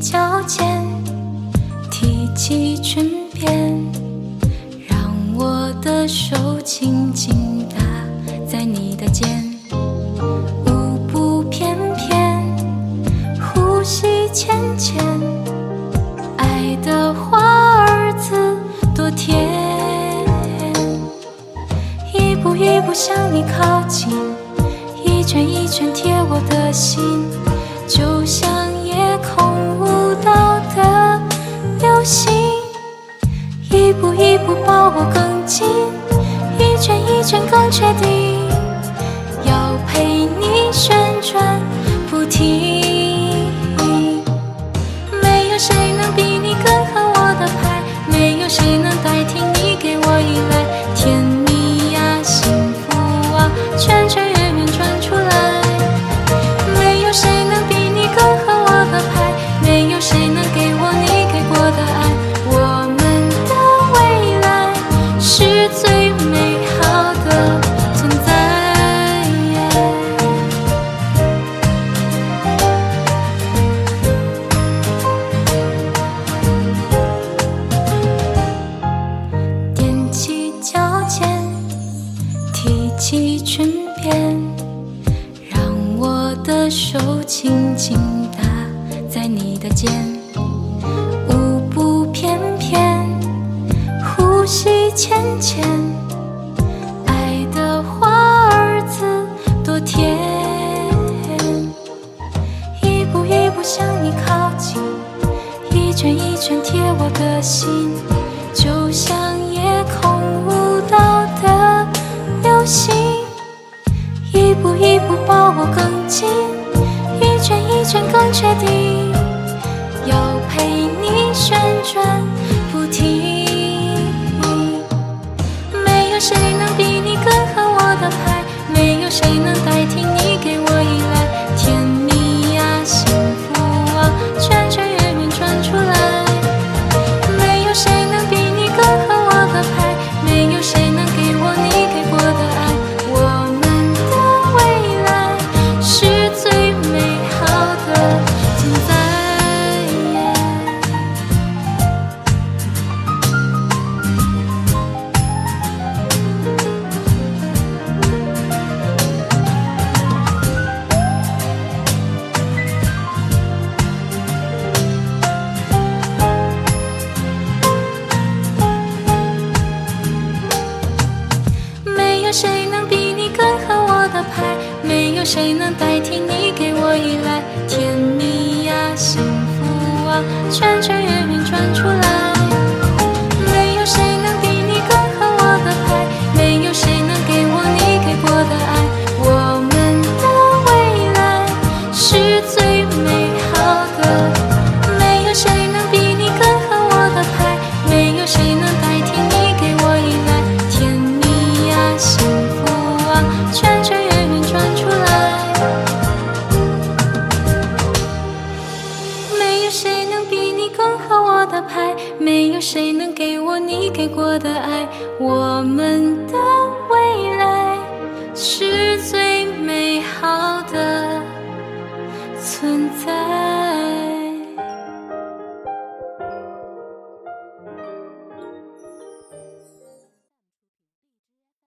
脚尖提起裙边让我的手轻轻搭在你的肩舞步翩翩呼吸浅浅爱的华尔兹多甜。一步一步向你靠近一圈一圈贴我的心就像一步一步抱我更近，一圈一圈更确定，要陪你旋转不停。起裙边，让我的手轻轻搭在你的肩，舞步翩翩，呼吸浅浅，爱的花儿子多甜，一步一步向你靠近，一圈一圈贴我的心。就像夜空舞心，一步一步抱我更紧，一圈一圈更确定，要陪你旋转不停。没有谁谁能代替你给我依赖。甜蜜呀，幸福啊，圈圈圆圆转出来。谁能给我你给过的爱？我们的未来是最